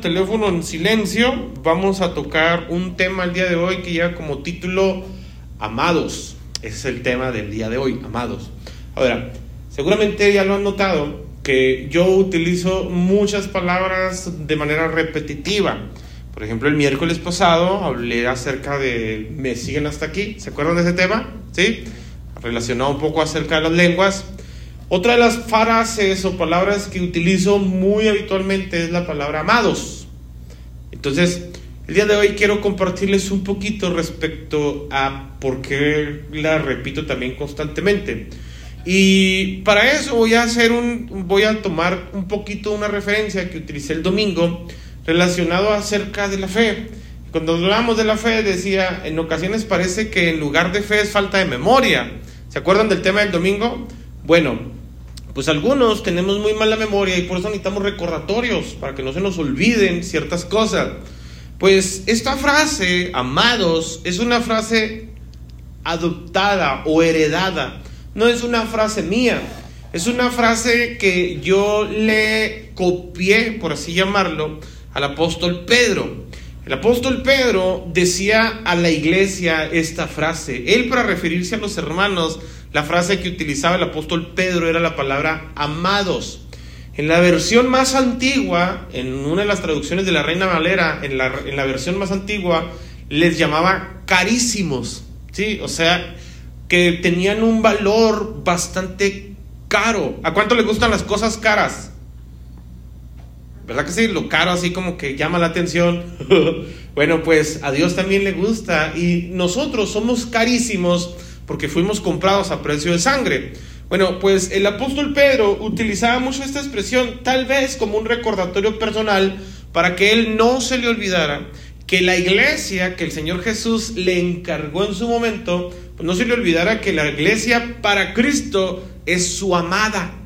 teléfono en silencio, vamos a tocar un tema el día de hoy que lleva como título Amados. Es el tema del día de hoy, Amados. Ahora, seguramente ya lo han notado que yo utilizo muchas palabras de manera repetitiva. Por ejemplo, el miércoles pasado hablé acerca de me siguen hasta aquí. ¿Se acuerdan de ese tema? ¿Sí? Relacionado un poco acerca de las lenguas. Otra de las frases o palabras que utilizo muy habitualmente es la palabra amados. Entonces, el día de hoy quiero compartirles un poquito respecto a por qué la repito también constantemente. Y para eso voy a hacer un voy a tomar un poquito una referencia que utilicé el domingo relacionado acerca de la fe. Cuando hablamos de la fe decía, en ocasiones parece que en lugar de fe es falta de memoria. ¿Se acuerdan del tema del domingo? Bueno, pues algunos tenemos muy mala memoria y por eso necesitamos recordatorios para que no se nos olviden ciertas cosas. Pues esta frase, amados, es una frase adoptada o heredada. No es una frase mía. Es una frase que yo le copié, por así llamarlo, al apóstol Pedro. El apóstol Pedro decía a la iglesia esta frase. Él para referirse a los hermanos la frase que utilizaba el apóstol Pedro era la palabra amados. En la versión más antigua, en una de las traducciones de la Reina Valera, en la, versión más antigua, les llamaba carísimos. ¿sí? O sea, que tenían un valor bastante caro. ¿A cuánto le gustan las cosas caras? ¿Verdad que sí? Lo caro así como que llama la atención. bueno, pues a Dios también le gusta y nosotros somos carísimos porque fuimos comprados a precio de sangre. Bueno, pues el apóstol Pedro utilizaba mucho esta expresión, tal vez como un recordatorio personal, para que él no se le olvidara que la iglesia que el Señor Jesús le encargó en su momento, pues no se le olvidara que la iglesia para Cristo es su amada.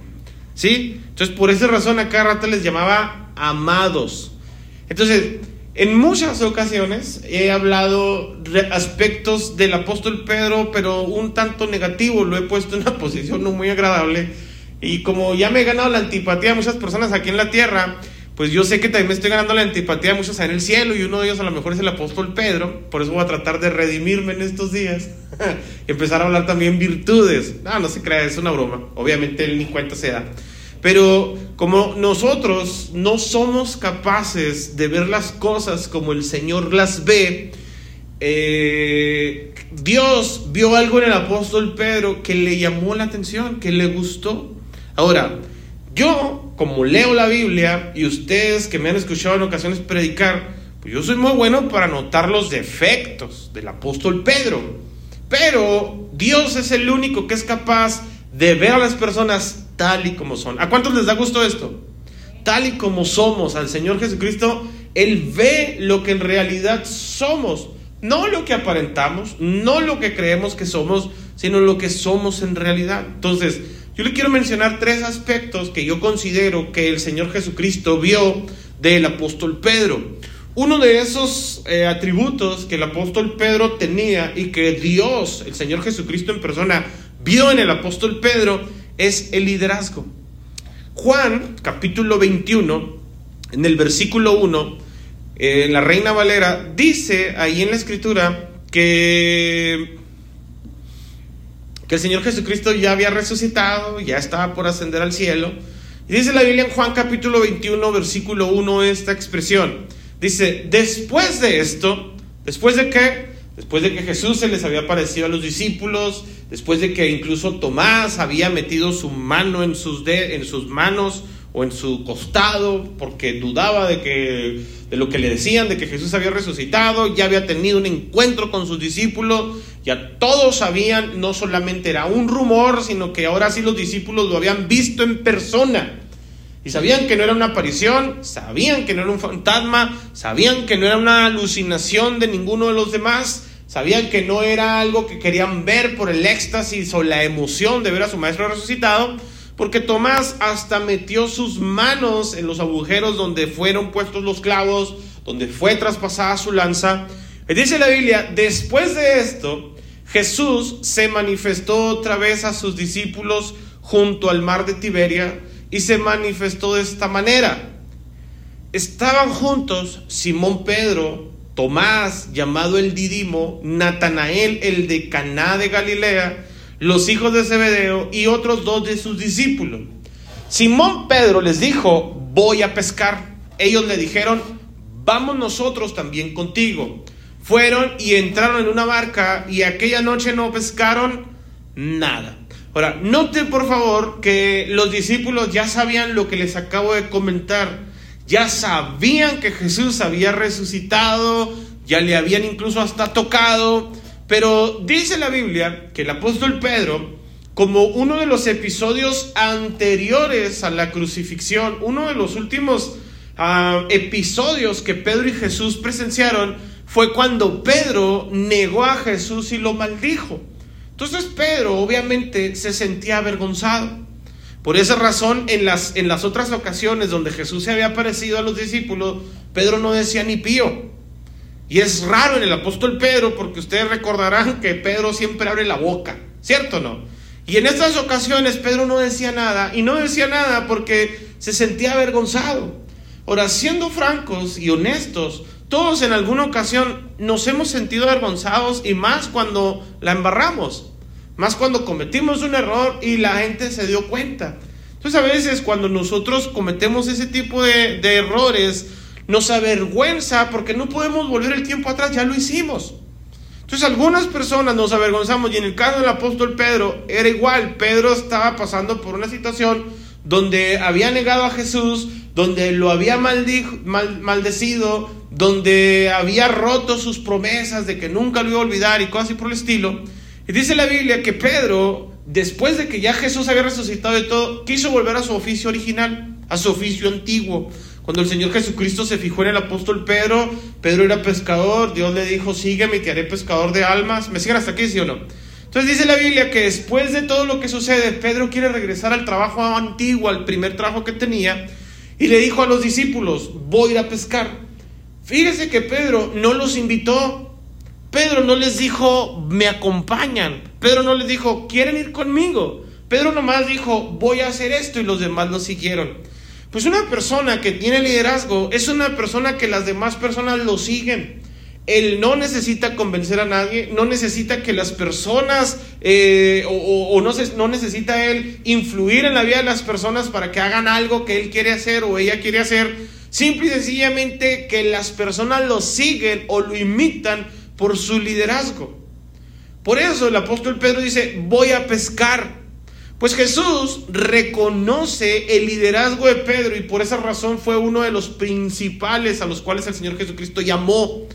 ¿Sí? Entonces, por esa razón, a cada rato les llamaba amados. Entonces, en muchas ocasiones he hablado de aspectos del apóstol Pedro, pero un tanto negativo, lo he puesto en una posición no muy agradable. Y como ya me he ganado la antipatía de muchas personas aquí en la tierra, pues yo sé que también me estoy ganando la antipatía de muchos en el cielo y uno de ellos a lo mejor es el apóstol Pedro, por eso voy a tratar de redimirme en estos días y empezar a hablar también virtudes. No, no se crea, es una broma, obviamente él ni cuenta se da. Pero como nosotros no somos capaces de ver las cosas como el Señor las ve, eh, Dios vio algo en el apóstol Pedro que le llamó la atención, que le gustó. Ahora, yo, como leo la Biblia y ustedes que me han escuchado en ocasiones predicar, pues yo soy muy bueno para notar los defectos del apóstol Pedro. Pero Dios es el único que es capaz de ver a las personas tal y como son. ¿A cuántos les da gusto esto? Tal y como somos al Señor Jesucristo, Él ve lo que en realidad somos, no lo que aparentamos, no lo que creemos que somos, sino lo que somos en realidad. Entonces, yo le quiero mencionar tres aspectos que yo considero que el Señor Jesucristo vio del apóstol Pedro. Uno de esos eh, atributos que el apóstol Pedro tenía y que Dios, el Señor Jesucristo en persona, vio en el apóstol Pedro es el liderazgo. Juan, capítulo 21, en el versículo 1, en la Reina Valera, dice ahí en la escritura que, que el Señor Jesucristo ya había resucitado, ya estaba por ascender al cielo. Y dice la Biblia en Juan capítulo 21, versículo 1, esta expresión. Dice, después de esto, después de que Después de que Jesús se les había aparecido a los discípulos, después de que incluso Tomás había metido su mano en sus, en sus manos o en su costado porque dudaba de, que, de lo que le decían, de que Jesús había resucitado, ya había tenido un encuentro con sus discípulos, ya todos sabían, no solamente era un rumor, sino que ahora sí los discípulos lo habían visto en persona. Y sabían que no era una aparición, sabían que no era un fantasma, sabían que no era una alucinación de ninguno de los demás, sabían que no era algo que querían ver por el éxtasis o la emoción de ver a su maestro resucitado, porque Tomás hasta metió sus manos en los agujeros donde fueron puestos los clavos, donde fue traspasada su lanza. Y dice la Biblia, después de esto, Jesús se manifestó otra vez a sus discípulos junto al mar de Tiberia, y se manifestó de esta manera. estaban juntos Simón Pedro, Tomás, llamado el Didimo, Natanael, el de Caná de Galilea, los hijos de Zebedeo y otros dos de sus discípulos. Simón Pedro les dijo, voy a pescar. Ellos le dijeron, vamos nosotros también contigo. Fueron y entraron en una barca y aquella noche no pescaron nada. Ahora, note por favor que los discípulos ya sabían lo que les acabo de comentar. Ya sabían que Jesús había resucitado, ya le habían incluso hasta tocado. Pero dice la Biblia que el apóstol Pedro, como uno de los episodios anteriores a la crucifixión, uno de los últimos ah, episodios que Pedro y Jesús presenciaron, fue cuando Pedro negó a Jesús y lo maldijo. Entonces Pedro obviamente se sentía avergonzado. Por esa razón, en las, en las otras ocasiones donde Jesús se había aparecido a los discípulos, Pedro no decía ni pío. Y es raro en el apóstol Pedro porque ustedes recordarán que Pedro siempre abre la boca, ¿cierto o no? Y en estas ocasiones Pedro no decía nada y no decía nada porque se sentía avergonzado. Ahora, siendo francos y honestos, todos en alguna ocasión nos hemos sentido avergonzados y más cuando la embarramos, más cuando cometimos un error y la gente se dio cuenta. Entonces a veces cuando nosotros cometemos ese tipo de, errores, nos avergüenza porque no podemos volver el tiempo atrás, ya lo hicimos. Entonces algunas personas nos avergonzamos y en el caso del apóstol Pedro era igual, Pedro estaba pasando por una situación donde había negado a Jesús, donde lo había maldecido, donde había roto sus promesas de que nunca lo iba a olvidar y cosas así por el estilo. Y dice la Biblia que Pedro, después de que ya Jesús había resucitado y todo, quiso volver a su oficio original, a su oficio antiguo. Cuando el Señor Jesucristo se fijó en el apóstol Pedro, Pedro era pescador, Dios le dijo, sígueme y te haré pescador de almas. ¿Me siguen hasta aquí, sí o no? Entonces dice la Biblia que después de todo lo que sucede, Pedro quiere regresar al trabajo antiguo, al primer trabajo que tenía, y le dijo a los discípulos, voy a ir a pescar. Fíjese que Pedro no los invitó. Pedro no les dijo, me acompañan. Pedro no les dijo, quieren ir conmigo. Pedro nomás dijo, voy a hacer esto y los demás lo siguieron. Pues una persona que tiene liderazgo es una persona que las demás personas lo siguen. Él no necesita convencer a nadie, no necesita que las personas, eh, o, no, no necesita él influir en la vida de las personas para que hagan algo que él quiere hacer o ella quiere hacer. Simple y sencillamente que las personas lo siguen o lo imitan por su liderazgo. Por eso el apóstol Pedro dice, voy a pescar. Pues Jesús reconoce el liderazgo de Pedro y por esa razón fue uno de los principales a los cuales el Señor Jesucristo llamó.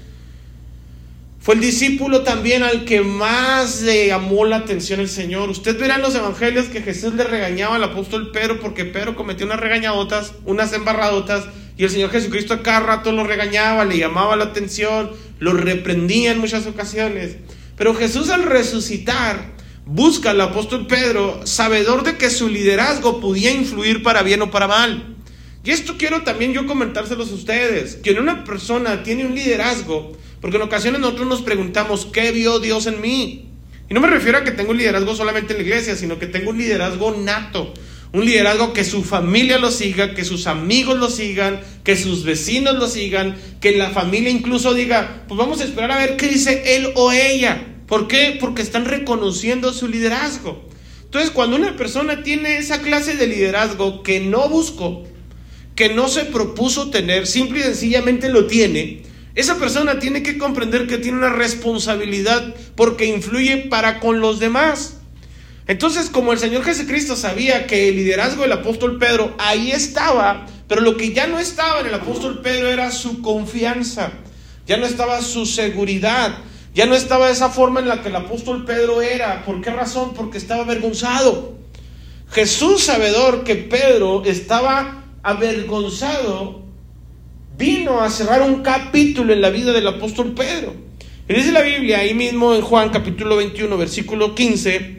Fue el discípulo también al que más le llamó la atención el Señor. Usted verá en los evangelios que Jesús le regañaba al apóstol Pedro porque Pedro cometió unas regañadotas, unas embarradotas, y el Señor Jesucristo a cada rato lo regañaba, le llamaba la atención, lo reprendía en muchas ocasiones. Pero Jesús al resucitar busca al apóstol Pedro, sabedor de que su liderazgo podía influir para bien o para mal. Y esto quiero también yo comentárselos a ustedes, que una persona tiene un liderazgo, porque en ocasiones nosotros nos preguntamos, ¿qué vio Dios en mí? Y no me refiero a que tengo un liderazgo solamente en la iglesia, sino que tengo un liderazgo nato. Un liderazgo que su familia lo siga, que sus amigos lo sigan, que sus vecinos lo sigan, que la familia incluso diga, pues vamos a esperar a ver qué dice él o ella. ¿Por qué? Porque están reconociendo su liderazgo. Entonces, cuando una persona tiene esa clase de liderazgo que no buscó, que no se propuso tener, simple y sencillamente lo tiene, esa persona tiene que comprender que tiene una responsabilidad porque influye para con los demás. Entonces, como el Señor Jesucristo sabía que el liderazgo del apóstol Pedro ahí estaba, pero lo que ya no estaba en el apóstol Pedro era su confianza, ya no estaba su seguridad, ya no estaba esa forma en la que el apóstol Pedro era. ¿Por qué razón? Porque estaba avergonzado. Jesús, sabedor que Pedro estaba avergonzado, vino a cerrar un capítulo en la vida del apóstol Pedro. Y dice la Biblia, ahí mismo en Juan capítulo 21, versículo 15,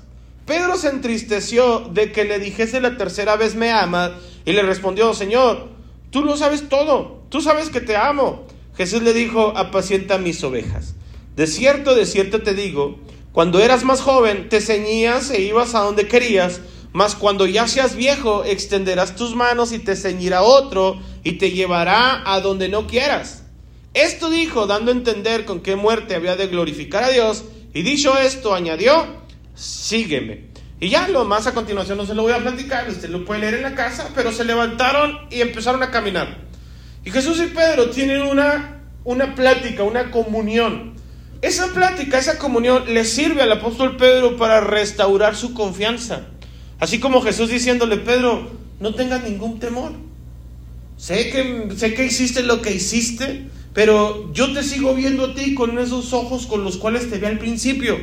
Pedro se entristeció de que le dijese la tercera vez, ¿me amas? Y le respondió, Señor, tú lo sabes todo, tú sabes que te amo. Jesús le dijo, apacienta mis ovejas. De cierto, de cierto te digo, cuando eras más joven, te ceñías e ibas a donde querías, mas cuando ya seas viejo, extenderás tus manos y te ceñirá otro y te llevará a donde no quieras. Esto dijo, dando a entender con qué muerte había de glorificar a Dios, y dicho esto, añadió, sígueme. Y ya lo más a continuación no se lo voy a platicar, usted lo puede leer en la casa, pero se levantaron y empezaron a caminar. Y Jesús y Pedro tienen una, una plática, una comunión. Esa plática, esa comunión le sirve al apóstol Pedro para restaurar su confianza. Así como Jesús diciéndole, Pedro, no tengas ningún temor. Sé que, sé que hiciste lo que hiciste, pero yo te sigo viendo a ti con esos ojos con los cuales te vi al principio.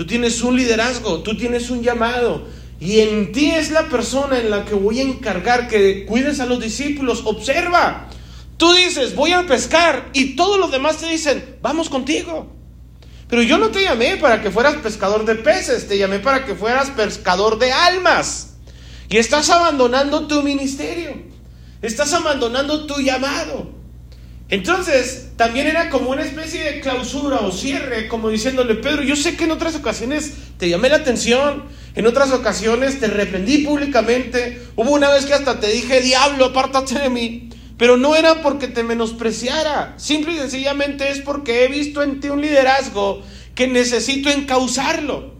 Tú tienes un liderazgo, tú tienes un llamado. Y en ti es la persona en la que voy a encargar que cuides a los discípulos. Observa. Tú dices, voy a pescar. Y todos los demás te dicen, vamos contigo. Pero yo no te llamé para que fueras pescador de peces, te llamé para que fueras pescador de almas. Y estás abandonando tu ministerio, estás abandonando tu llamado. Entonces, también era como una especie de clausura o cierre, como diciéndole, Pedro, yo sé que en otras ocasiones te llamé la atención, en otras ocasiones te reprendí públicamente, hubo una vez que hasta te dije, diablo, apártate de mí. Pero no era porque te menospreciara, simple y sencillamente es porque he visto en ti un liderazgo que necesito encauzarlo.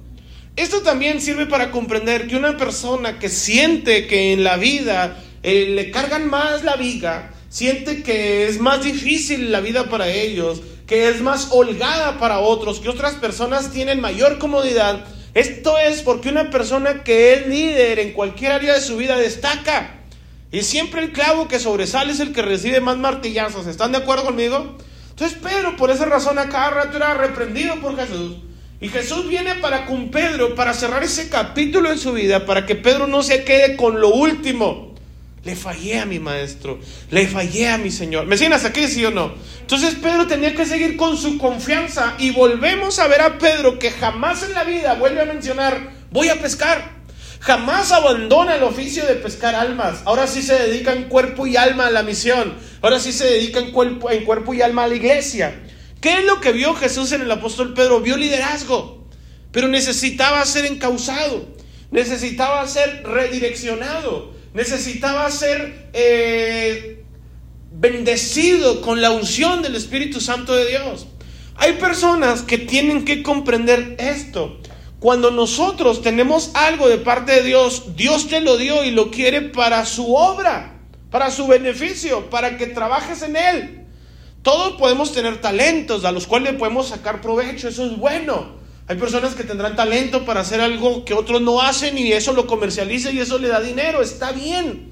Esto también sirve para comprender que una persona que siente que en la vida eh, le cargan más la viga, siente que es más difícil la vida para ellos, que es más holgada para otros, que otras personas tienen mayor comodidad, esto es porque una persona que es líder en cualquier área de su vida destaca. Y siempre el clavo que sobresale es el que recibe más martillazos. ¿Están de acuerdo conmigo? Entonces Pedro por esa razón a cada rato era reprendido por Jesús. Y Jesús viene para con Pedro, para cerrar ese capítulo en su vida, para que Pedro no se quede con lo último. Le fallé a mi maestro, le fallé a mi Señor. ¿Me siguen hasta aquí, sí o no? Entonces Pedro tenía que seguir con su confianza y volvemos a ver a Pedro que jamás en la vida vuelve a mencionar, voy a pescar. Jamás abandona el oficio de pescar almas. Ahora sí se dedica en cuerpo y alma a la misión. Ahora sí se dedica en cuerpo, en cuerpo y alma a la iglesia. ¿Qué es lo que vio Jesús en el apóstol Pedro? Vio liderazgo, pero necesitaba ser encausado, necesitaba ser redireccionado, necesitaba ser eh, bendecido con la unción del Espíritu Santo de Dios. Hay personas que tienen que comprender esto. Cuando nosotros tenemos algo de parte de Dios, Dios te lo dio y lo quiere para su obra, para su beneficio, para que trabajes en Él. Todos podemos tener talentos a los cuales podemos sacar provecho, eso es bueno. Hay personas que tendrán talento para hacer algo que otros no hacen y eso lo comercializa y eso le da dinero, está bien.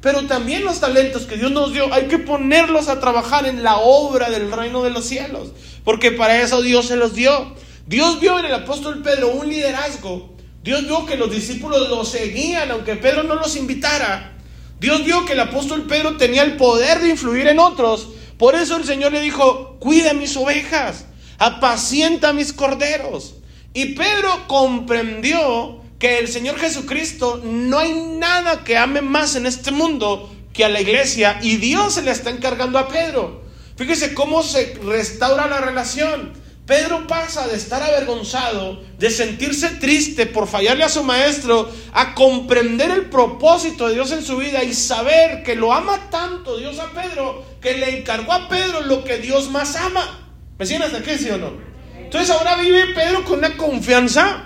Pero también los talentos que Dios nos dio hay que ponerlos a trabajar en la obra del reino de los cielos, porque para eso Dios se los dio. Dios vio en el apóstol Pedro un liderazgo. Dios vio que los discípulos lo seguían, aunque Pedro no los invitara. Dios vio que el apóstol Pedro tenía el poder de influir en otros. Por eso el Señor le dijo, cuida mis ovejas, apacienta mis corderos. Y Pedro comprendió que el Señor Jesucristo no hay nada que ame más en este mundo que a la iglesia y Dios se le está encargando a Pedro. Fíjese cómo se restaura la relación. Pedro pasa de estar avergonzado, de sentirse triste por fallarle a su maestro, a comprender el propósito de Dios en su vida y saber que lo ama tanto Dios a Pedro, que le encargó a Pedro lo que Dios más ama. ¿Me siguen hasta sí o no? Entonces ahora vive Pedro con una confianza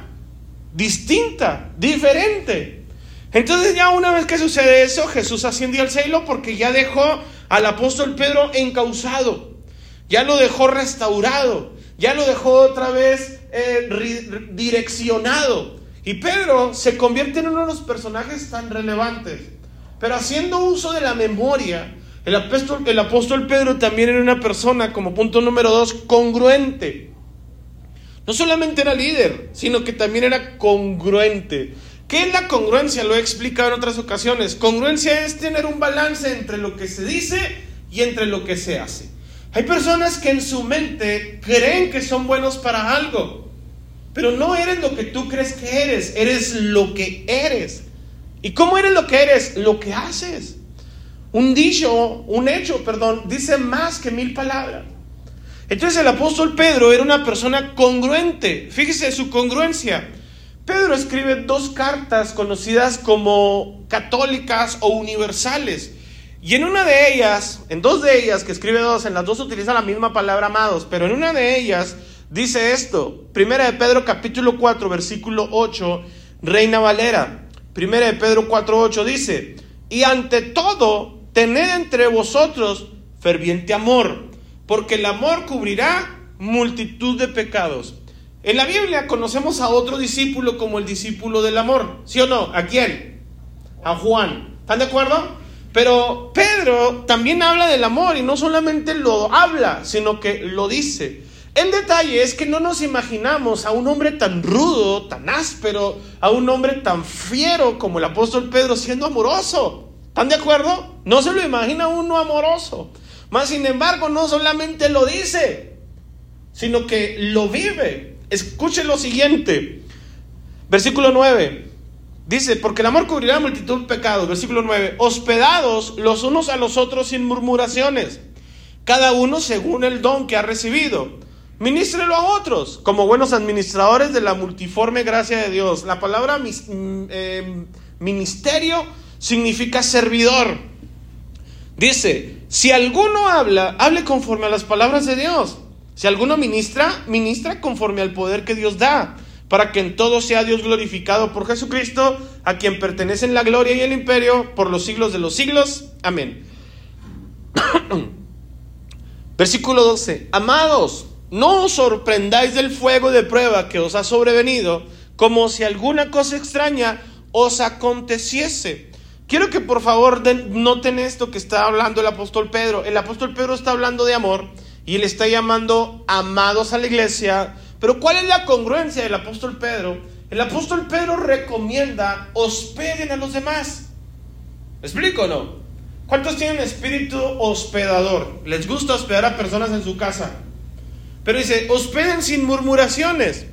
distinta, diferente. Entonces ya una vez que sucede eso, Jesús asciende al cielo porque ya dejó al apóstol Pedro encausado, ya lo dejó restaurado ya lo dejó otra vez eh, direccionado. Y Pedro se convierte en uno de los personajes tan relevantes. Pero haciendo uso de la memoria, el apóstol, el apóstol Pedro también era una persona, como punto número dos, congruente. No solamente era líder, sino que también era congruente. ¿Qué es la congruencia? Lo he explicado en otras ocasiones. Congruencia es tener un balance entre lo que se dice y entre lo que se hace. Hay personas que en su mente creen que son buenos para algo, pero no eres lo que tú crees que eres, eres lo que eres. ¿Y cómo eres lo que eres? Lo que haces. Un dicho, un hecho, perdón, dice más que mil palabras. Entonces el apóstol Pedro era una persona congruente. Fíjese su congruencia. Pedro escribe dos cartas conocidas como católicas o universales. Y en una de ellas, en dos de ellas, que escribe dos, en las dos utiliza la misma palabra amados, pero en una de ellas dice esto, Primera de Pedro capítulo 4, versículo 8, Reina Valera. Primera de Pedro 4, 8 dice, y ante todo, tened entre vosotros ferviente amor, porque el amor cubrirá multitud de pecados. En la Biblia conocemos a otro discípulo como el discípulo del amor, ¿sí o no? ¿A quién? A Juan. ¿Están de acuerdo? Pero Pedro también habla del amor y no solamente lo habla, sino que lo dice. El detalle es que no nos imaginamos a un hombre tan rudo, tan áspero, a un hombre tan fiero como el apóstol Pedro siendo amoroso. ¿Están de acuerdo? No se lo imagina uno amoroso. Más sin embargo, no solamente lo dice, sino que lo vive. Escuche lo siguiente. Versículo 9. Dice, porque el amor cubrirá multitud de pecados. Versículo 9. Hospedados los unos a los otros sin murmuraciones, cada uno según el don que ha recibido. Ministrelo a otros como buenos administradores de la multiforme gracia de Dios. La palabra mm, eh, ministerio significa servidor. Dice, si alguno habla, hable conforme a las palabras de Dios. Si alguno ministra, ministra conforme al poder que Dios da para que en todo sea Dios glorificado por Jesucristo, a quien pertenecen la gloria y el imperio por los siglos de los siglos. Amén. Versículo 12. Amados, no os sorprendáis del fuego de prueba que os ha sobrevenido, como si alguna cosa extraña os aconteciese. Quiero que por favor noten esto que está hablando el apóstol Pedro. El apóstol Pedro está hablando de amor y él está llamando amados a la iglesia pero ¿cuál es la congruencia del apóstol Pedro? El apóstol Pedro recomienda hospeden a los demás. ¿Me explico o no? ¿Cuántos tienen espíritu hospedador? Les gusta hospedar a personas en su casa. Pero dice, hospeden sin murmuraciones.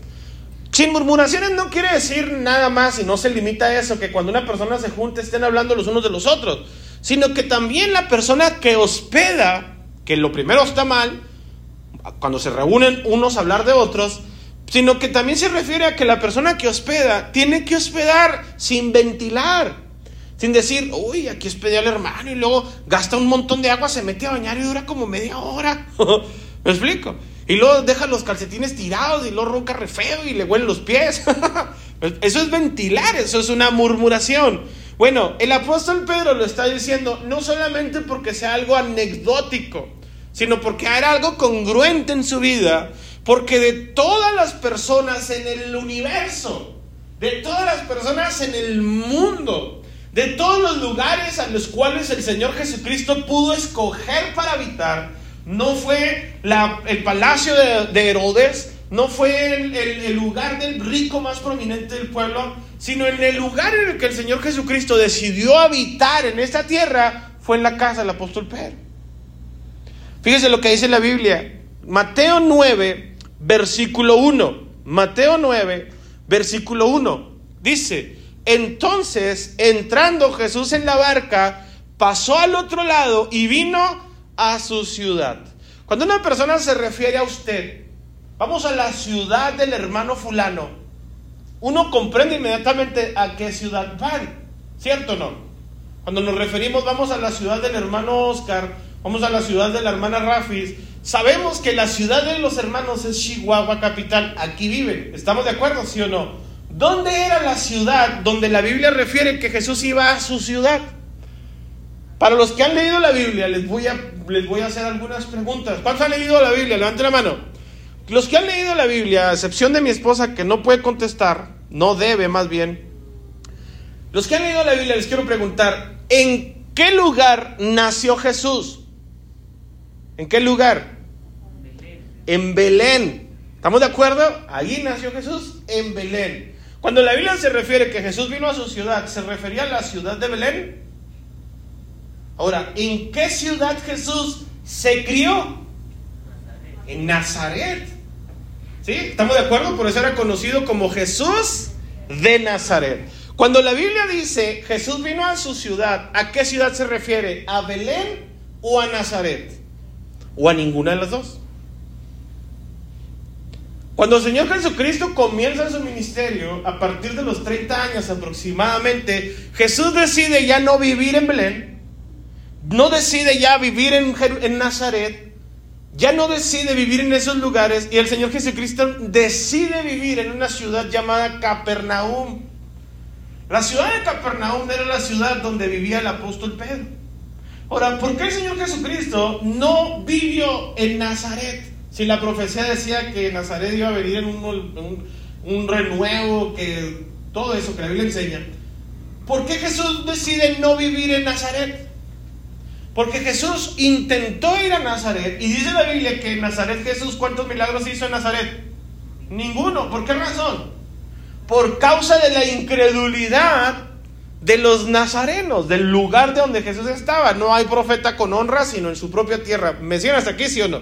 Sin murmuraciones no quiere decir nada más y no se limita a eso, que cuando una persona se junta estén hablando los unos de los otros, sino que también la persona que hospeda, que lo primero está mal, cuando se reúnen unos a hablar de otros, sino que también se refiere a que la persona que hospeda tiene que hospedar sin ventilar, sin decir, uy, aquí hospedé al hermano y luego gasta un montón de agua, se mete a bañar y dura como media hora. ¿Me explico? Y luego deja los calcetines tirados y luego ronca re feo y le huelen los pies. eso es ventilar, eso es una murmuración. Bueno, el apóstol Pedro lo está diciendo no solamente porque sea algo anecdótico, sino porque era algo congruente en su vida, porque de todas las personas en el universo, de todas las personas en el mundo, de todos los lugares a los cuales el Señor Jesucristo pudo escoger para habitar, no fue el palacio de, Herodes, no fue el, el, lugar del rico más prominente del pueblo, sino en el lugar en el que el Señor Jesucristo decidió habitar en esta tierra, fue en la casa del apóstol Pedro. Fíjese lo que dice la Biblia. Mateo 9, versículo 1. Mateo 9, versículo 1. Dice, entonces, entrando Jesús en la barca, pasó al otro lado y vino a su ciudad. Cuando una persona se refiere a usted, vamos a la ciudad del hermano fulano, uno comprende inmediatamente a qué ciudad van, ¿cierto o no? Cuando nos referimos, vamos a la ciudad del hermano Oscar, vamos a la ciudad de la hermana Rafis, sabemos que la ciudad de los hermanos es Chihuahua capital, aquí viven, ¿estamos de acuerdo, sí o no? ¿Dónde era la ciudad donde la Biblia refiere que Jesús iba a su ciudad? Para los que han leído la Biblia, les voy a, les voy a hacer algunas preguntas. ¿Cuántos han leído la Biblia? Levante la mano. Los que han leído la Biblia, a excepción de mi esposa que no puede contestar, no debe más bien. Los que han leído la Biblia les quiero preguntar, ¿en qué lugar nació Jesús? ¿En qué lugar? En Belén. ¿Estamos de acuerdo? Allí nació Jesús, en Belén. Cuando la Biblia se refiere que Jesús vino a su ciudad, ¿se refería a la ciudad de Belén? Ahora, ¿en qué ciudad Jesús se crió? en Nazaret. ¿Sí? ¿Estamos de acuerdo? Por eso era conocido como Jesús de Nazaret. Cuando la Biblia dice Jesús vino a su ciudad, ¿a qué ciudad se refiere? ¿A Belén o a Nazaret? ¿O a ninguna de las dos? Cuando el Señor Jesucristo comienza su ministerio, a partir de los 30 años aproximadamente, Jesús decide ya no vivir en Belén, no decide ya vivir en, en Nazaret, ya no decide vivir en esos lugares y el Señor Jesucristo decide vivir en una ciudad llamada Capernaum. La ciudad de Capernaum era la ciudad donde vivía el apóstol Pedro. Ahora, ¿por qué el Señor Jesucristo no vivió en Nazaret? Si la profecía decía que Nazaret iba a venir en un, renuevo, que todo eso que la Biblia enseña, ¿por qué Jesús decide no vivir en Nazaret? Porque Jesús intentó ir a Nazaret y dice la Biblia que en Nazaret Jesús cuántos milagros hizo en Nazaret? Ninguno. ¿Por qué razón? Por causa de la incredulidad de los nazarenos, del lugar de donde Jesús estaba. No hay profeta con honra, sino en su propia tierra. ¿Me siguen hasta aquí, sí o no?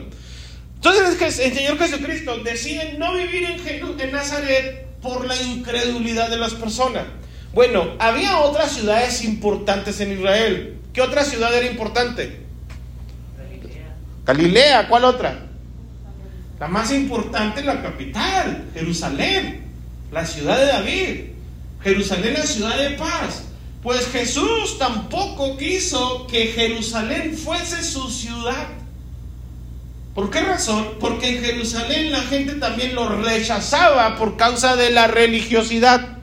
Entonces el Señor Jesucristo decide no vivir en, en Nazaret por la incredulidad de las personas. Bueno, había otras ciudades importantes en Israel. ¿Qué otra ciudad era importante? Galilea. Galilea, ¿cuál otra? La más importante, la capital, Jerusalén, la ciudad de David. Jerusalén, la ciudad de paz. Pues Jesús tampoco quiso que Jerusalén fuese su ciudad. ¿Por qué razón? Porque en Jerusalén la gente también lo rechazaba por causa de la religiosidad.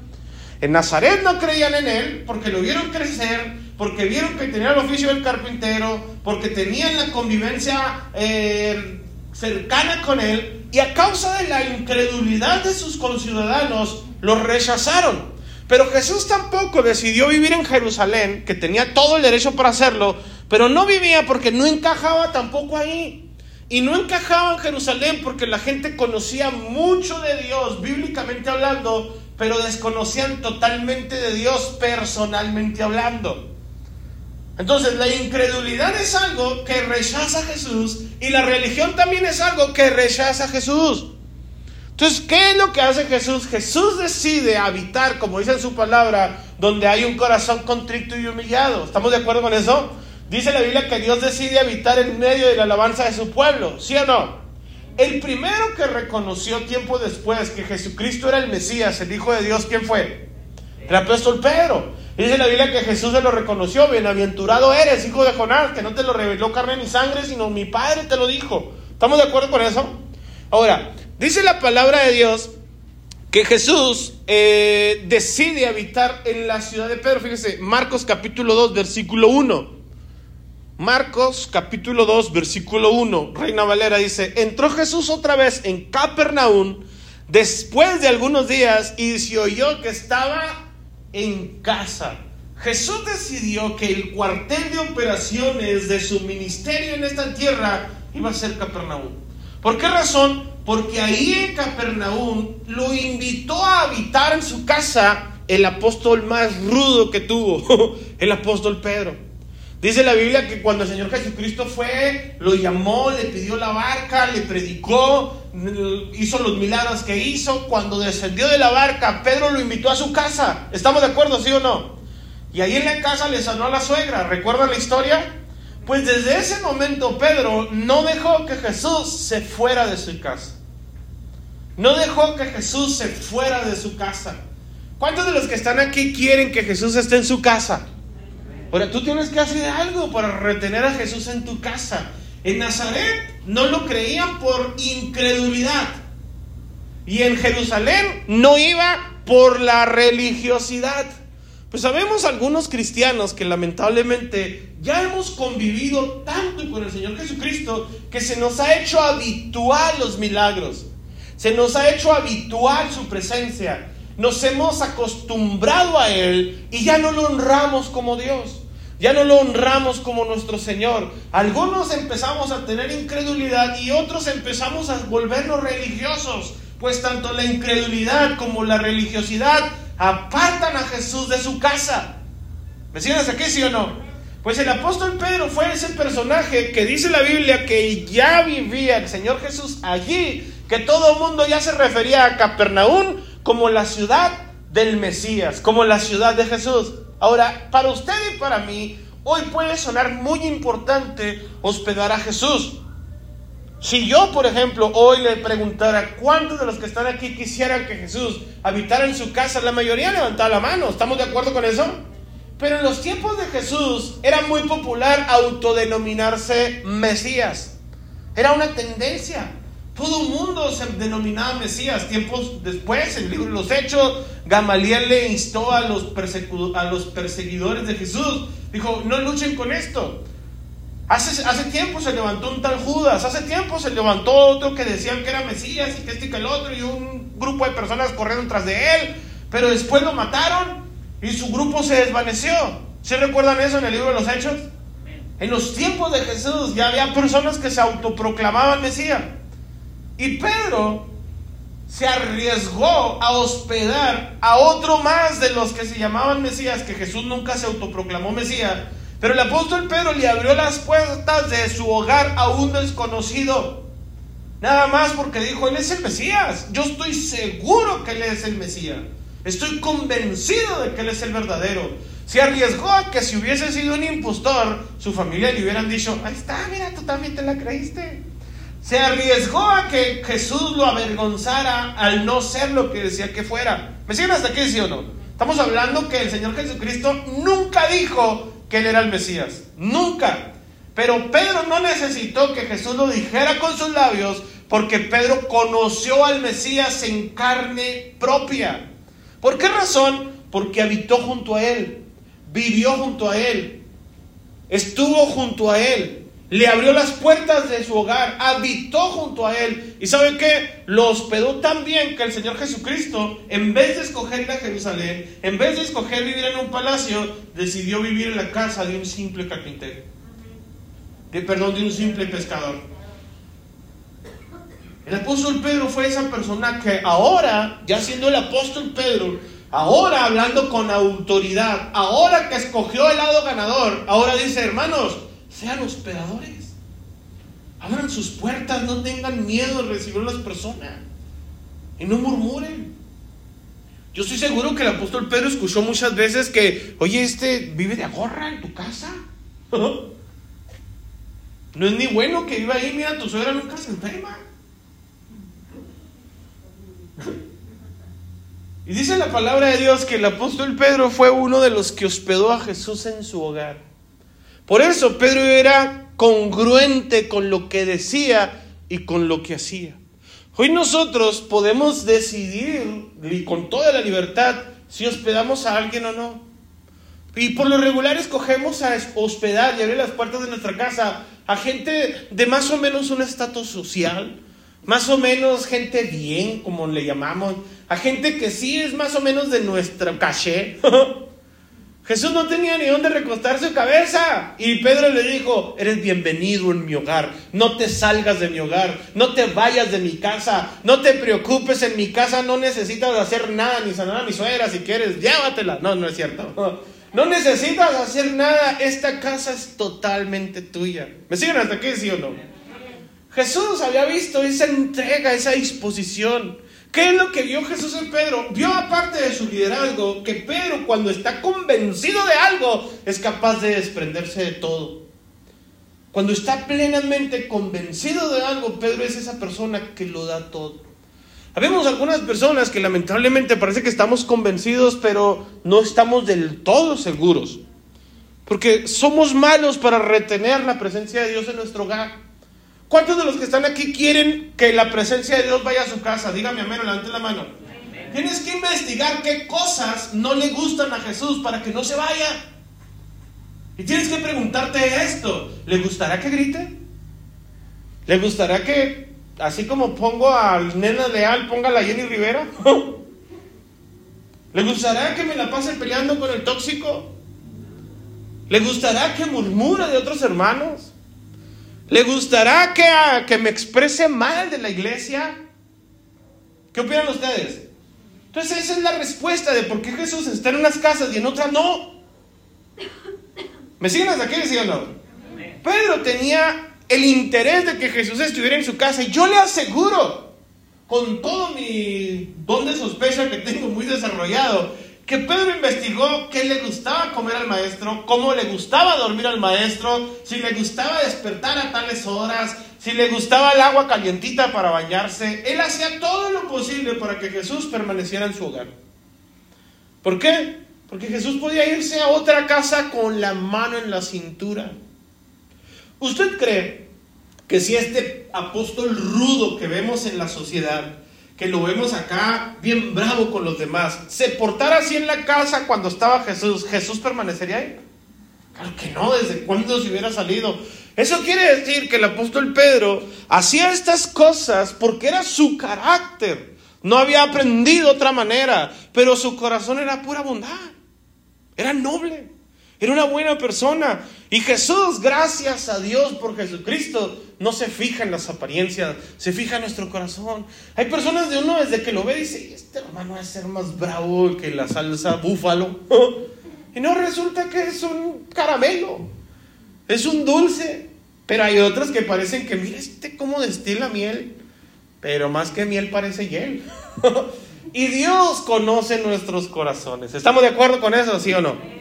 En Nazaret no creían en él porque lo vieron crecer, porque vieron que tenía el oficio del carpintero, porque tenían la convivencia eh, cercana con él, y a causa de la incredulidad de sus conciudadanos, lo rechazaron. Pero Jesús tampoco decidió vivir en Jerusalén, que tenía todo el derecho para hacerlo, pero no vivía porque no encajaba tampoco ahí. Y no encajaba en Jerusalén porque la gente conocía mucho de Dios, bíblicamente hablando, pero desconocían totalmente de Dios personalmente hablando. Entonces la incredulidad es algo que rechaza a Jesús y la religión también es algo que rechaza a Jesús. Entonces, ¿qué es lo que hace Jesús? Jesús decide habitar, como dice en su palabra, donde hay un corazón contrito y humillado. ¿Estamos de acuerdo con eso? Dice la Biblia que Dios decide habitar en medio de la alabanza de su pueblo, ¿sí o no? El primero que reconoció tiempo después que Jesucristo era el Mesías, el Hijo de Dios, ¿quién fue? El Pedro. Dice la Biblia que Jesús se lo reconoció, bienaventurado eres, hijo de Jonás, que no te lo reveló carne ni sangre, sino mi Padre te lo dijo. ¿Estamos de acuerdo con eso? Ahora, dice la palabra de Dios que Jesús eh, decide habitar en la ciudad de Pedro. Fíjese, Marcos capítulo 2, versículo 1. Marcos capítulo 2, versículo 1, Reina Valera dice, entró Jesús otra vez en Capernaum después de algunos días y se oyó que estaba en casa. Jesús decidió que el cuartel de operaciones de su ministerio en esta tierra iba a ser Capernaum. ¿Por qué razón? Porque ahí en Capernaum lo invitó a habitar en su casa el apóstol más rudo que tuvo, el apóstol Pedro. Dice la Biblia que cuando el Señor Jesucristo fue, lo llamó, le pidió la barca, le predicó, hizo los milagros que hizo. Cuando descendió de la barca, Pedro lo invitó a su casa. ¿Estamos de acuerdo, sí o no? Y ahí en la casa le sanó a la suegra. ¿Recuerdan la historia? Pues desde ese momento Pedro no dejó que Jesús se fuera de su casa. No dejó que Jesús se fuera de su casa. ¿Cuántos de los que están aquí quieren que Jesús esté en su casa? Ahora, tú tienes que hacer algo para retener a Jesús en tu casa. En Nazaret no lo creían por incredulidad. Y en Jerusalén no iba por la religiosidad. Pues sabemos algunos cristianos que lamentablemente ya hemos convivido tanto con el Señor Jesucristo que se nos ha hecho habitual los milagros. Se nos ha hecho habitual su presencia. Nos hemos acostumbrado a Él y ya no lo honramos como Dios. Ya no lo honramos como nuestro Señor. Algunos empezamos a tener incredulidad y otros empezamos a volvernos religiosos. Pues tanto la incredulidad como la religiosidad apartan a Jesús de su casa. ¿Me aquí, sí o no? Pues el apóstol Pedro fue ese personaje que dice la Biblia que ya vivía el Señor Jesús allí, que todo el mundo ya se refería a Capernaum como la ciudad del Mesías, como la ciudad de Jesús. Ahora, para usted y para mí, hoy puede sonar muy importante hospedar a Jesús. Si yo, por ejemplo, hoy le preguntara cuántos de los que están aquí quisieran que Jesús habitara en su casa, la mayoría levantaba la mano. ¿Estamos de acuerdo con eso? Pero en los tiempos de Jesús era muy popular autodenominarse Mesías. Era una tendencia. Todo el mundo se denominaba Mesías. Tiempos después, en el libro de los Hechos, Gamaliel le instó a los, a los perseguidores de Jesús. Dijo, no luchen con esto. Hace, hace tiempo se levantó un tal Judas, hace tiempo se levantó otro que decían que era Mesías y que este y que el otro, y un grupo de personas corrieron tras de él, pero después lo mataron y su grupo se desvaneció. ¿Se recuerdan eso en el libro de los Hechos? En los tiempos de Jesús ya había personas que se autoproclamaban Mesías. Y Pedro se arriesgó a hospedar a otro más de los que se llamaban Mesías, que Jesús nunca se autoproclamó Mesías. Pero el apóstol Pedro le abrió las puertas de su hogar a un desconocido. Nada más porque dijo, Él es el Mesías. Yo estoy seguro que Él es el Mesías. Estoy convencido de que Él es el verdadero. Se arriesgó a que si hubiese sido un impostor, su familia le hubieran dicho, ahí está, mira, tú también te la creíste. Se arriesgó a que Jesús lo avergonzara al no ser lo que decía que fuera. ¿Me siguen hasta aquí, sí o no? Estamos hablando que el Señor Jesucristo nunca dijo que Él era el Mesías. Nunca. Pero Pedro no necesitó que Jesús lo dijera con sus labios porque Pedro conoció al Mesías en carne propia. ¿Por qué razón? Porque habitó junto a Él, vivió junto a Él, estuvo junto a Él, le abrió las puertas de su hogar, habitó junto a Él. ¿Y sabe qué? Lo hospedó tan bien que el Señor Jesucristo, en vez de escoger ir a Jerusalén, en vez de escoger vivir en un palacio, decidió vivir en la casa de un simple carpintero. De, perdón, de un simple pescador. El apóstol Pedro fue esa persona que ahora, ya siendo el apóstol Pedro, ahora hablando con autoridad, ahora que escogió el lado ganador, ahora dice, hermanos, sean hospedadores. Abran sus puertas, no tengan miedo de recibir a las personas. Y no murmuren. Yo estoy seguro que el apóstol Pedro escuchó muchas veces que, oye, este vive de agorra en tu casa. No es ni bueno que viva ahí, mira, tu suegra nunca se enferma. Y dice la palabra de Dios que el apóstol Pedro fue uno de los que hospedó a Jesús en su hogar. Por eso Pedro era congruente con lo que decía y con lo que hacía. Hoy nosotros podemos decidir y con toda la libertad si hospedamos a alguien o no. Y por lo regular escogemos a hospedar y abrir las puertas de nuestra casa a gente de más o menos un estatus social, más o menos gente bien, como le llamamos, a gente que sí es más o menos de nuestra caché. Jesús no tenía ni dónde recostar su cabeza. Y Pedro le dijo, eres bienvenido en mi hogar. No te salgas de mi hogar. No te vayas de mi casa. No te preocupes en mi casa. No necesitas hacer nada, ni sanar a mi suegra si quieres. Llévatela. No, no es cierto. No necesitas hacer nada. Esta casa es totalmente tuya. ¿Me siguen hasta aquí, sí o no? Jesús había visto esa entrega, esa disposición. ¿Qué es lo que vio Jesús en Pedro? Vio aparte de su liderazgo que Pedro cuando está convencido de algo es capaz de desprenderse de todo. Cuando está plenamente convencido de algo, Pedro es esa persona que lo da todo. Habemos algunas personas que lamentablemente parece que estamos convencidos, pero no estamos del todo seguros. Porque somos malos para retener la presencia de Dios en nuestro hogar. ¿Cuántos de los que están aquí quieren que la presencia de Dios vaya a su casa? Dígame amén, levante la mano. Tienes que investigar qué cosas no le gustan a Jesús para que no se vaya. Y tienes que preguntarte esto. ¿Le gustará que grite? ¿Le gustará que, así como pongo al nena leal, ponga a la Jenny Rivera? ¿Le gustará que me la pase peleando con el tóxico? ¿Le gustará que murmure de otros hermanos? ¿Le gustará que, que me exprese mal de la iglesia? ¿Qué opinan ustedes? Entonces esa es la respuesta de por qué Jesús está en unas casas y en otras no. ¿Me siguen hasta aquí, sí o no? Pedro tenía el interés de que Jesús estuviera en su casa y yo le aseguro, con todo mi don de sospecha que tengo muy desarrollado, que Pedro investigó qué le gustaba comer al maestro, cómo le gustaba dormir al maestro, si le gustaba despertar a tales horas, si le gustaba el agua calientita para bañarse. Él hacía todo lo posible para que Jesús permaneciera en su hogar. ¿Por qué? Porque Jesús podía irse a otra casa con la mano en la cintura. ¿Usted cree que si este apóstol rudo que vemos en la sociedad, que lo vemos acá bien bravo con los demás, se portara así en la casa cuando estaba Jesús, Jesús permanecería ahí? Claro que no, ¿desde cuándo se hubiera salido? Eso quiere decir que el apóstol Pedro hacía estas cosas porque era su carácter. No había aprendido otra manera, pero su corazón era pura bondad. Era noble. Era una buena persona. Y Jesús, gracias a Dios por Jesucristo, no se fija en las apariencias, se fija en nuestro corazón. Hay personas de uno desde que lo ve dice, este hermano va a ser más bravo que la salsa búfalo. y no resulta que es un caramelo, es un dulce. Pero hay otros que parecen que, mira este cómo destila miel, pero más que miel parece hiel. y Dios conoce nuestros corazones. ¿Estamos de acuerdo con eso, sí o no?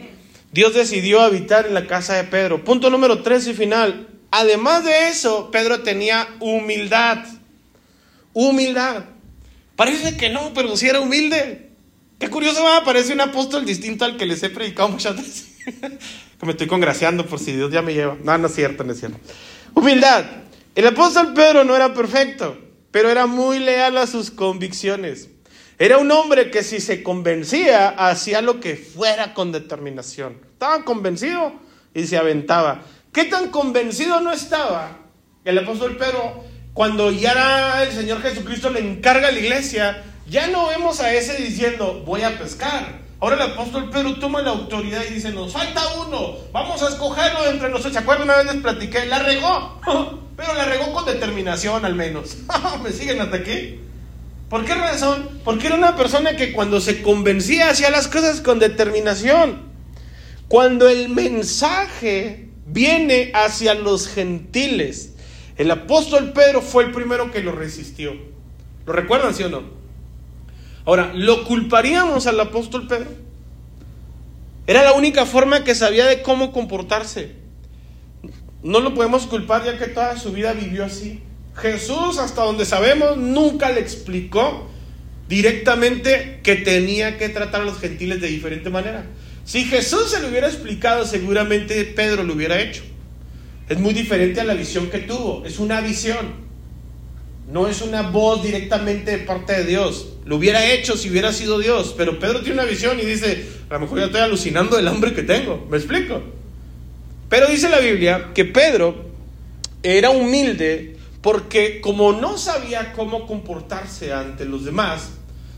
Dios decidió habitar en la casa de Pedro. Punto número tres y final. Además de eso, Pedro tenía humildad. Humildad. Parece que no, pero si era humilde. Qué curioso, va, parece un apóstol distinto al que les he predicado muchas veces. que me estoy congraciando por si Dios ya me lleva. No, no es cierto, no es cierto. Humildad. El apóstol Pedro no era perfecto, pero era muy leal a sus convicciones. Era un hombre que si se convencía hacía lo que fuera con determinación. Estaba convencido y se aventaba. ¿Qué tan convencido no estaba el apóstol Pedro cuando ya el Señor Jesucristo le encarga a la iglesia? Ya no vemos a ese diciendo, voy a pescar. Ahora el apóstol Pedro toma la autoridad y dice, nos falta uno, vamos a escogerlo entre nosotros. ¿Se acuerdan? Una vez les platiqué, la regó, pero la regó con determinación al menos. ¿Me siguen hasta aquí? ¿Por qué razón? Porque era una persona que cuando se convencía hacía las cosas con determinación. Cuando el mensaje viene hacia los gentiles, el apóstol Pedro fue el primero que lo resistió. ¿Lo recuerdan, sí o no? Ahora, ¿lo culparíamos al apóstol Pedro? Era la única forma que sabía de cómo comportarse. No lo podemos culpar ya que toda su vida vivió así. Jesús, hasta donde sabemos, nunca le explicó directamente que tenía que tratar a los gentiles de diferente manera. Si Jesús se lo hubiera explicado, seguramente Pedro lo hubiera hecho. Es muy diferente a la visión que tuvo. Es una visión. No es una voz directamente de parte de Dios. Lo hubiera hecho si hubiera sido Dios. Pero Pedro tiene una visión y dice, a lo mejor ya estoy alucinando del hambre que tengo. ¿Me explico? Pero dice la Biblia que Pedro era humilde porque como no sabía cómo comportarse ante los demás,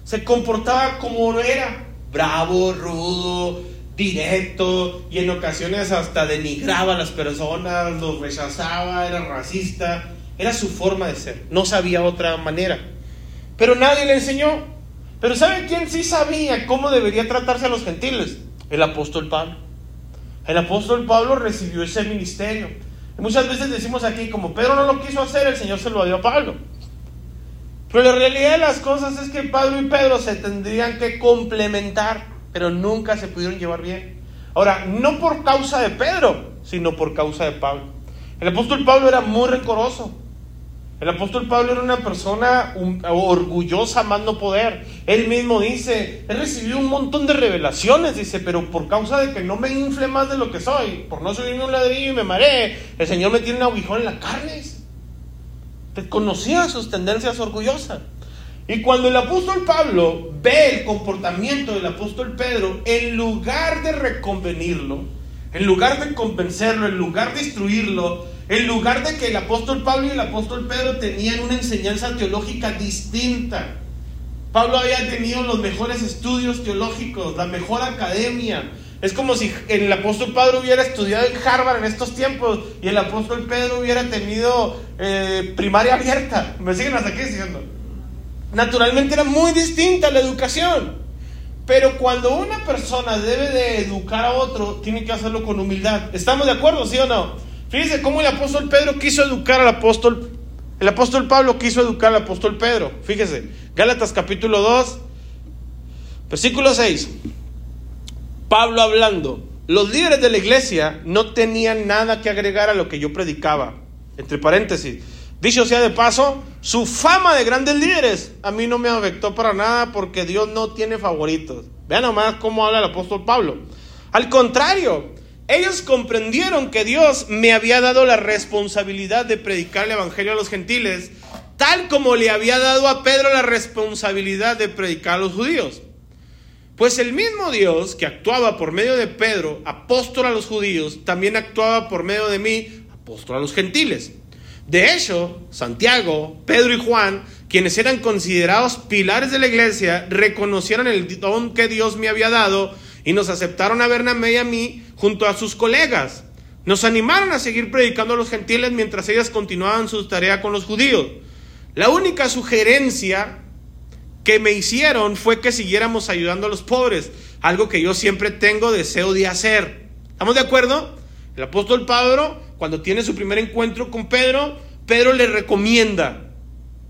se comportaba como era, bravo, rudo, directo y en ocasiones hasta denigraba a las personas, los rechazaba, era racista, era su forma de ser, no sabía otra manera. Pero nadie le enseñó. Pero ¿sabe quién sí sabía cómo debería tratarse a los gentiles? El apóstol Pablo. El apóstol Pablo recibió ese ministerio. Muchas veces decimos aquí, como Pedro no lo quiso hacer, el Señor se lo dio a Pablo. Pero la realidad de las cosas es que Pablo y Pedro se tendrían que complementar, pero nunca se pudieron llevar bien. Ahora, no por causa de Pedro, sino por causa de Pablo. El apóstol Pablo era muy rencoroso. El apóstol Pablo era una persona orgullosa, más no poder. Él mismo dice, he recibido un montón de revelaciones, dice, pero por causa de que no me infle más de lo que soy, por no subirme un ladrillo y me mareé, el Señor me tiene un aguijón en la carne. Conocía sus tendencias orgullosas. Y cuando el apóstol Pablo ve el comportamiento del apóstol Pedro, en lugar de reconvenirlo, en lugar de convencerlo, en lugar de instruirlo, en lugar de que el apóstol Pablo y el apóstol Pedro tenían una enseñanza teológica distinta. Pablo había tenido los mejores estudios teológicos, la mejor academia. Es como si el apóstol Pablo hubiera estudiado en Harvard en estos tiempos y el apóstol Pedro hubiera tenido eh, primaria abierta. ¿Me siguen hasta aquí diciendo? Naturalmente era muy distinta la educación. Pero cuando una persona debe de educar a otro, tiene que hacerlo con humildad. ¿Estamos de acuerdo, sí o no? Fíjense cómo el apóstol Pedro quiso educar al apóstol, el apóstol Pablo quiso educar al apóstol Pedro. Fíjese, Gálatas capítulo 2, versículo 6. Pablo hablando, los líderes de la iglesia no tenían nada que agregar a lo que yo predicaba. Entre paréntesis, dicho sea de paso, su fama de grandes líderes a mí no me afectó para nada porque Dios no tiene favoritos. Vean nomás cómo habla el apóstol Pablo. Al contrario, ellos comprendieron que Dios me había dado la responsabilidad de predicar el Evangelio a los gentiles, tal como le había dado a Pedro la responsabilidad de predicar a los judíos. Pues el mismo Dios que actuaba por medio de Pedro, apóstol a los judíos, también actuaba por medio de mí, apóstol a los gentiles. De hecho, Santiago, Pedro y Juan, quienes eran considerados pilares de la iglesia, reconocieron el don que Dios me había dado y nos aceptaron a Bernabé y a mí junto a sus colegas. Nos animaron a seguir predicando a los gentiles mientras ellas continuaban su tarea con los judíos. La única sugerencia que me hicieron fue que siguiéramos ayudando a los pobres, algo que yo siempre tengo deseo de hacer. ¿Estamos de acuerdo? El apóstol Pablo, cuando tiene su primer encuentro con Pedro, Pedro le recomienda,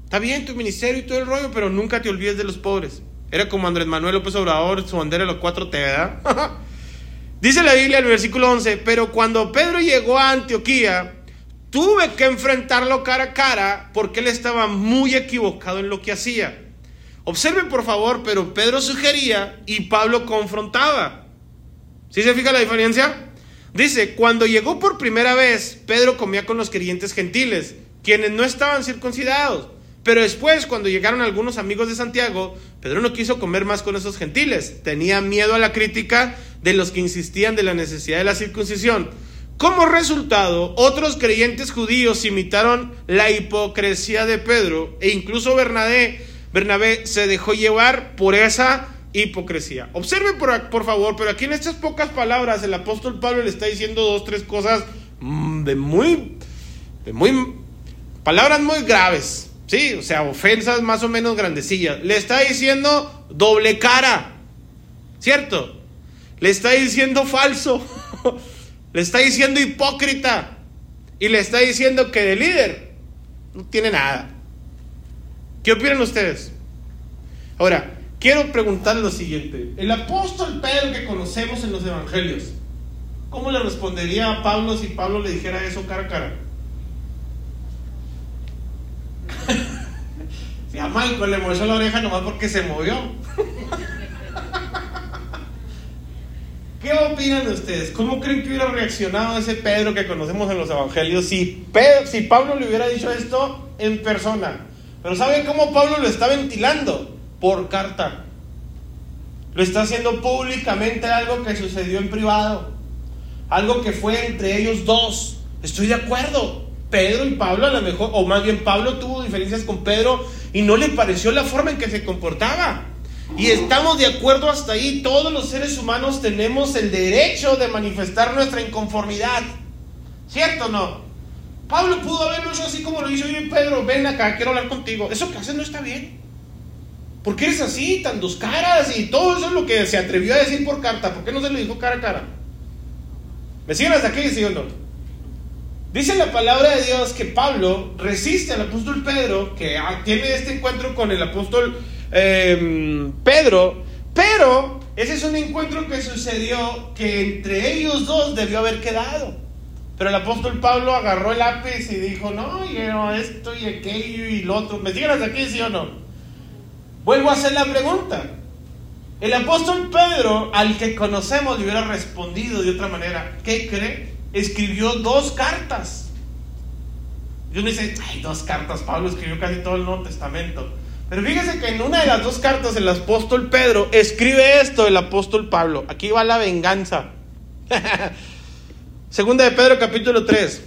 está bien tu ministerio y todo el rollo, pero nunca te olvides de los pobres. Era como Andrés Manuel López Obrador, su bandera de los cuatro T, ¿verdad? Dice la Biblia en el versículo 11, pero cuando Pedro llegó a Antioquía, tuve que enfrentarlo cara a cara porque él estaba muy equivocado en lo que hacía. Observen por favor, pero Pedro sugería y Pablo confrontaba. ¿Sí se fija la diferencia? Dice, cuando llegó por primera vez, Pedro comía con los creyentes gentiles, quienes no estaban circuncidados. Pero después, cuando llegaron algunos amigos de Santiago, Pedro no quiso comer más con esos gentiles. Tenía miedo a la crítica de los que insistían de la necesidad de la circuncisión. Como resultado, otros creyentes judíos imitaron la hipocresía de Pedro e incluso Bernabé Bernabé se dejó llevar por esa hipocresía. Observe por, por, favor, pero aquí en estas pocas palabras el apóstol Pablo le está diciendo dos, tres cosas mm, de muy, de muy, palabras muy graves, ¿sí? O sea, ofensas más o menos grandecillas. Le está diciendo doble cara, ¿cierto? Le está diciendo falso, le está diciendo hipócrita y le está diciendo que de líder no tiene nada. ¿Qué opinan ustedes? Ahora, quiero preguntarle lo siguiente. El apóstol Pedro que conocemos en los evangelios, ¿cómo le respondería a Pablo si Pablo le dijera eso cara a cara? Si a Michael le movió la oreja nomás porque se movió. ¿Qué opinan ustedes? ¿Cómo creen que hubiera reaccionado ese Pedro que conocemos en los evangelios si, si Pablo le hubiera dicho esto en persona? Pero ¿saben cómo Pablo lo está ventilando? Por carta. Lo está haciendo públicamente algo que sucedió en privado. Algo que fue entre ellos dos. Estoy de acuerdo. Pedro y Pablo a lo mejor, o más bien Pablo tuvo diferencias con Pedro y no le pareció la forma en que se comportaba. Y estamos de acuerdo hasta ahí. Todos los seres humanos tenemos el derecho de manifestar nuestra inconformidad. ¿Cierto o no? Pablo pudo haberlo hecho así como lo hizo Pedro, ven acá, quiero hablar contigo. Eso que haces no está bien. ¿Por qué eres así, tan dos caras? Y todo eso es lo que se atrevió a decir por carta. ¿Por qué no se lo dijo cara a cara? ¿Me siguen hasta aquí, sí o no? Dice la palabra de Dios que Pablo resiste al apóstol Pedro, que tiene este encuentro con el apóstol em, Pedro, pero ese es un encuentro que sucedió que entre ellos dos debió haber quedado. Pero el apóstol Pablo agarró el lápiz y dijo, no, yo esto y aquello y lo otro. ¿Me siguen hasta aquí, sí o no? Vuelvo a hacer la pregunta. El apóstol Pedro, al que conocemos, le hubiera respondido de otra manera. ¿Qué cree? Escribió dos cartas. Y uno dice, ay, dos cartas. Pablo escribió casi todo el Nuevo Testamento. Pero fíjese que en una de las dos cartas el apóstol Pedro escribe esto, el apóstol Pablo. Aquí va la venganza. Segunda de Pedro capítulo 3.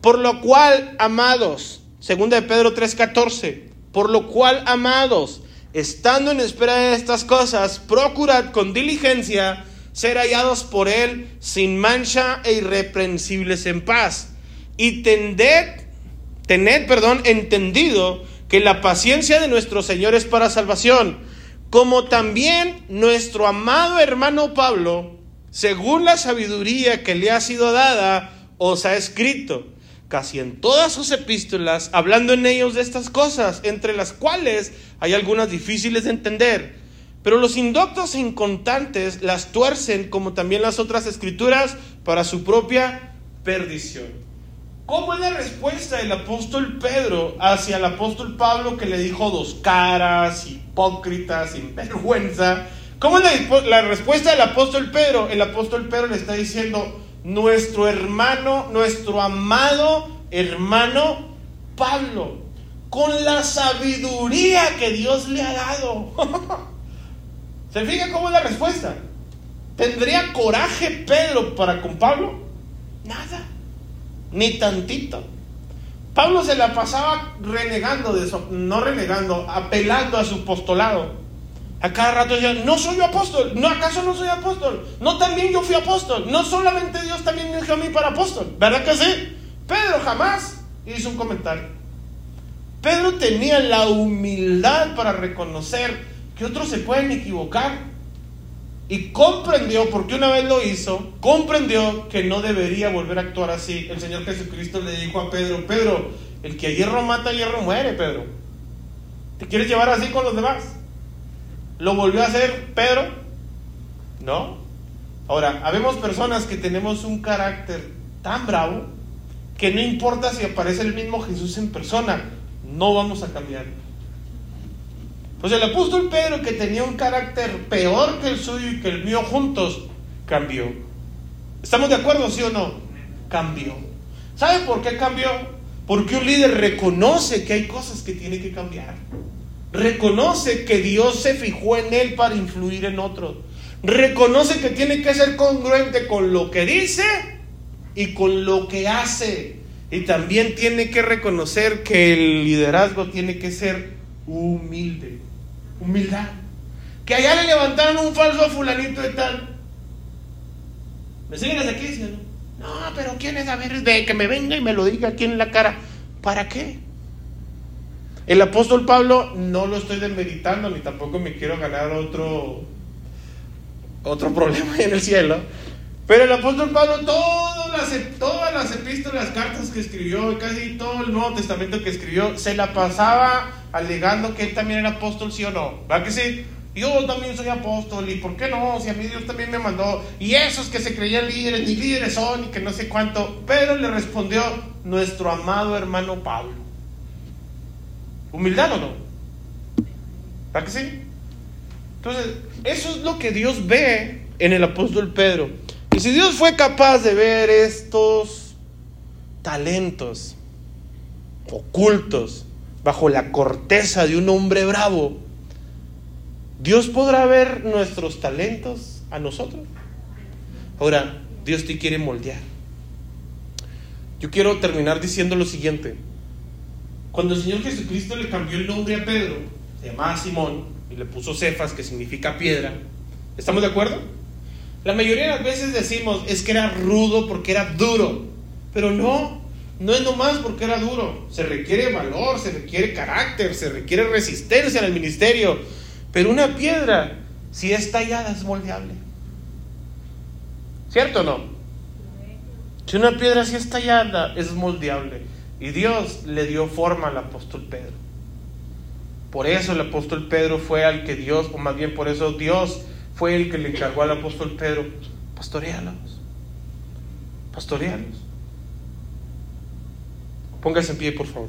Por lo cual, amados, segunda de Pedro 3:14, por lo cual, amados, estando en espera de estas cosas, procurad con diligencia ser hallados por él sin mancha e irreprensibles en paz. Y tended, tened, perdón, entendido que la paciencia de nuestro Señor es para salvación como también nuestro amado hermano Pablo, según la sabiduría que le ha sido dada, os ha escrito casi en todas sus epístolas, hablando en ellos de estas cosas, entre las cuales hay algunas difíciles de entender. Pero los indoctos e incontantes las tuercen, como también las otras escrituras, para su propia perdición. ¿Cómo es la respuesta del apóstol Pedro hacia el apóstol Pablo que le dijo dos caras, hipócritas, sin vergüenza? ¿Cómo es la, la, respuesta del apóstol Pedro? El apóstol Pedro le está diciendo, nuestro hermano, nuestro amado hermano Pablo, con la sabiduría que Dios le ha dado. ¿Se fija cómo es la respuesta? ¿Tendría coraje Pedro para con Pablo? Nada ni tantito. Pablo se la pasaba renegando de eso, no renegando, apelando a su apostolado. A cada rato decía, no soy yo apóstol, no, ¿acaso no soy apóstol? No, también yo fui apóstol, no solamente Dios también me eligió a mí para apóstol, ¿verdad que sí? Pedro jamás hizo un comentario. Pedro tenía la humildad para reconocer que otros se pueden equivocar y comprendió, porque una vez lo hizo, comprendió que no debería volver a actuar así. El Señor Jesucristo le dijo a Pedro, Pedro, el que a hierro mata, a hierro muere, Pedro. ¿Te quieres llevar así con los demás? ¿Lo volvió a hacer Pedro? No. Ahora, habemos personas que tenemos un carácter tan bravo que no importa si aparece el mismo Jesús en persona, no vamos a cambiar. Pues el apóstol Pedro, que tenía un carácter peor que el suyo y que el mío juntos, cambió. ¿Estamos de acuerdo, sí o no? Cambió. ¿Sabe por qué cambió? Porque un líder reconoce que hay cosas que tiene que cambiar. Reconoce que Dios se fijó en él para influir en otros. Reconoce que tiene que ser congruente con lo que dice y con lo que hace. Y también tiene que reconocer que el liderazgo tiene que ser humilde humildad. Que allá le levantaron un falso fulanito de tal. ¿Me siguen desde aquí? No, pero ¿quién es? A ver, de que me venga y me lo diga aquí en la cara. ¿Para qué? El apóstol Pablo no lo estoy desmeditando ni tampoco me quiero ganar otro otro problema en el cielo. Pero el apóstol Pablo, todas las, todas las epístolas, cartas que escribió, casi todo el Nuevo Testamento que escribió, se la pasaba alegando que él también era apóstol, sí o no. ¿Va que sí? Yo también soy apóstol, ¿y por qué no? Si a mí Dios también me mandó. Y esos que se creían líderes, ni líderes son, y que no sé cuánto. Pero le respondió nuestro amado hermano Pablo. ¿Humildad o no? ¿Va que sí? Entonces, eso es lo que Dios ve en el apóstol Pedro. Y si Dios fue capaz de ver estos talentos ocultos bajo la corteza de un hombre bravo, Dios podrá ver nuestros talentos a nosotros. Ahora, Dios te quiere moldear. Yo quiero terminar diciendo lo siguiente. Cuando el Señor Jesucristo le cambió el nombre a Pedro, se llamaba Simón y le puso Cefas, que significa piedra, ¿estamos de acuerdo? La mayoría de las veces decimos, es que era rudo porque era duro, pero no, no es nomás porque era duro, se requiere valor, se requiere carácter, se requiere resistencia en el ministerio, pero una piedra, si es tallada, es moldeable. ¿Cierto o no? Si una piedra si es tallada, es moldeable. Y Dios le dio forma al apóstol Pedro. Por eso el apóstol Pedro fue al que Dios, o más bien por eso Dios fue el que le encargó al apóstol Pedro, pastorealos, pastorealos. Póngase en pie, por favor.